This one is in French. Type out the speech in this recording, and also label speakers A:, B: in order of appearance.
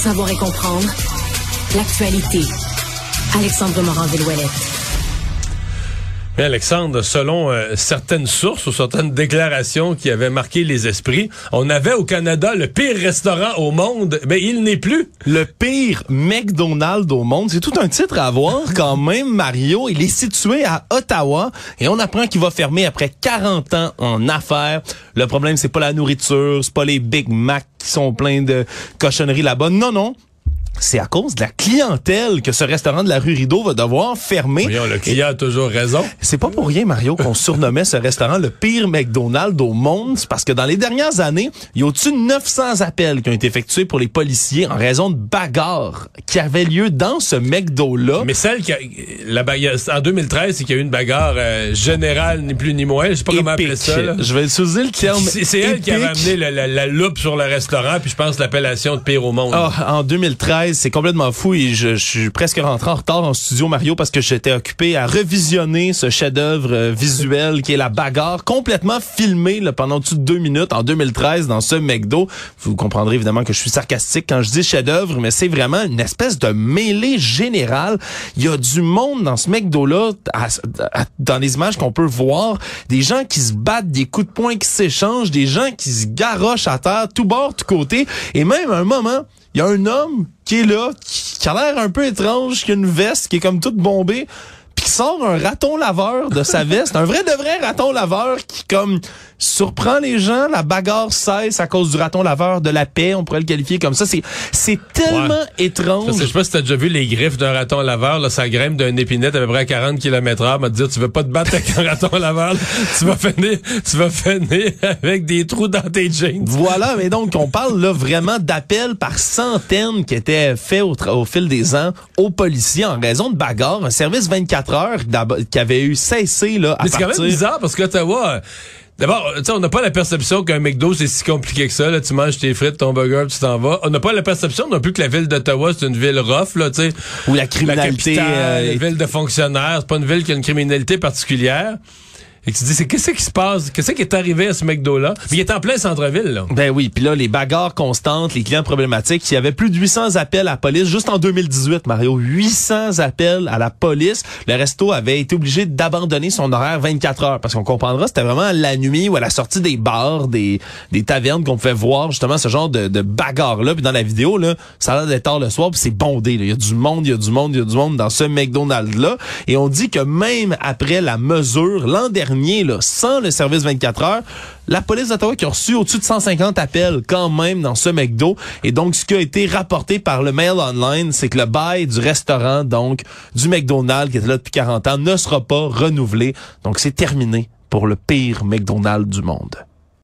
A: savoir et comprendre l'actualité. Alexandre Morand-Villouellette.
B: Mais Alexandre, selon euh, certaines sources ou certaines déclarations qui avaient marqué les esprits, on avait au Canada le pire restaurant au monde, mais il n'est plus.
C: Le pire McDonald's au monde, c'est tout un titre à avoir quand même, Mario. Il est situé à Ottawa et on apprend qu'il va fermer après 40 ans en affaires. Le problème, c'est pas la nourriture, c'est pas les Big Mac qui sont pleins de cochonneries là-bas. Non, non, c'est à cause de la clientèle que ce restaurant de la rue Rideau va devoir fermer.
B: Voyons, le client a toujours raison.
C: C'est pas pour rien, Mario, qu'on surnommait ce restaurant le pire McDonald's au monde. C'est parce que dans les dernières années, il y a au-dessus de 900 appels qui ont été effectués pour les policiers en raison de bagarres qui avaient lieu dans ce McDo-là.
B: Mais celle qui a, la bagarre, en 2013, c'est qu'il y a eu une bagarre euh, générale, ni plus ni moins. Je sais pas comment appeler ça. Là.
C: Je vais utiliser le terme.
B: C'est elle qui a amené la, la, la, loupe sur le restaurant, puis je pense l'appellation de pire au monde.
C: Ah, en 2013, c'est complètement fou et je, je, suis presque rentré en retard en studio Mario parce que j'étais occupé à revisionner ce chef-d'œuvre euh, visuel qui est la bagarre complètement filmée là, pendant de deux minutes en 2013 dans ce McDo. Vous comprendrez évidemment que je suis sarcastique quand je dis chef-d'œuvre, mais c'est vraiment une espèce de mêlée générale. Il y a du monde dans ce McDo là, dans les images qu'on peut voir, des gens qui se battent, des coups de poing qui s'échangent, des gens qui se garochent à terre, tout bord, tout côté, et même à un moment il y a un homme qui est là, qui, a l'air un peu étrange, qui a une veste qui est comme toute bombée, puis qui sort un raton laveur de sa veste, un vrai de vrai raton laveur qui comme surprend les gens, la bagarre cesse à cause du raton laveur de la paix, on pourrait le qualifier comme ça. C'est c'est tellement étrange.
B: Je sais pas si t'as déjà vu les griffes d'un raton laveur, là, ça grimpe d'un épinette à peu près à 40 km heure, m'a dire tu veux pas te battre avec un raton laveur, tu vas finir, tu vas finir avec des trous dans tes jeans.
C: Voilà, mais donc on parle là vraiment d'appels par centaines qui étaient faits au, au, fil des ans aux policiers en raison de bagarres, un service 24 qui avait eu cessé là à
B: Mais c'est quand même bizarre parce que Ottawa D'abord, on n'a pas la perception qu'un McDo, c'est si compliqué que ça. Là. Tu manges tes frites, ton burger, tu t'en vas. On n'a pas la perception non plus que la ville d'Ottawa, c'est une ville rough, là, tu sais.
C: Où la criminalité...
B: La capitale, euh, ville de fonctionnaires. C'est pas une ville qui a une criminalité particulière. Et tu te dis, c'est qu'est-ce qui se passe? Qu'est-ce qui est arrivé à ce McDo-là? Il est en plein centre-ville, là.
C: Ben oui, puis là, les bagarres constantes, les clients problématiques. Il y avait plus de 800 appels à la police juste en 2018, Mario. 800 appels à la police. Le resto avait été obligé d'abandonner son horaire 24 heures. Parce qu'on comprendra, c'était vraiment la nuit ou à la sortie des bars, des, des tavernes qu'on pouvait voir justement ce genre de, de bagarre-là. Puis dans la vidéo, là, ça a l'air d'être tard le soir, puis c'est bondé. Il y a du monde, il y a du monde, il y a du monde dans ce McDonald's-là. Et on dit que même après la mesure, l'an sans le service 24 heures, la police d'Ottawa qui a reçu au-dessus de 150 appels quand même dans ce McDo. Et donc, ce qui a été rapporté par le Mail Online, c'est que le bail du restaurant, donc, du McDonald's qui était là depuis 40 ans, ne sera pas renouvelé. Donc, c'est terminé pour le pire McDonald's du monde.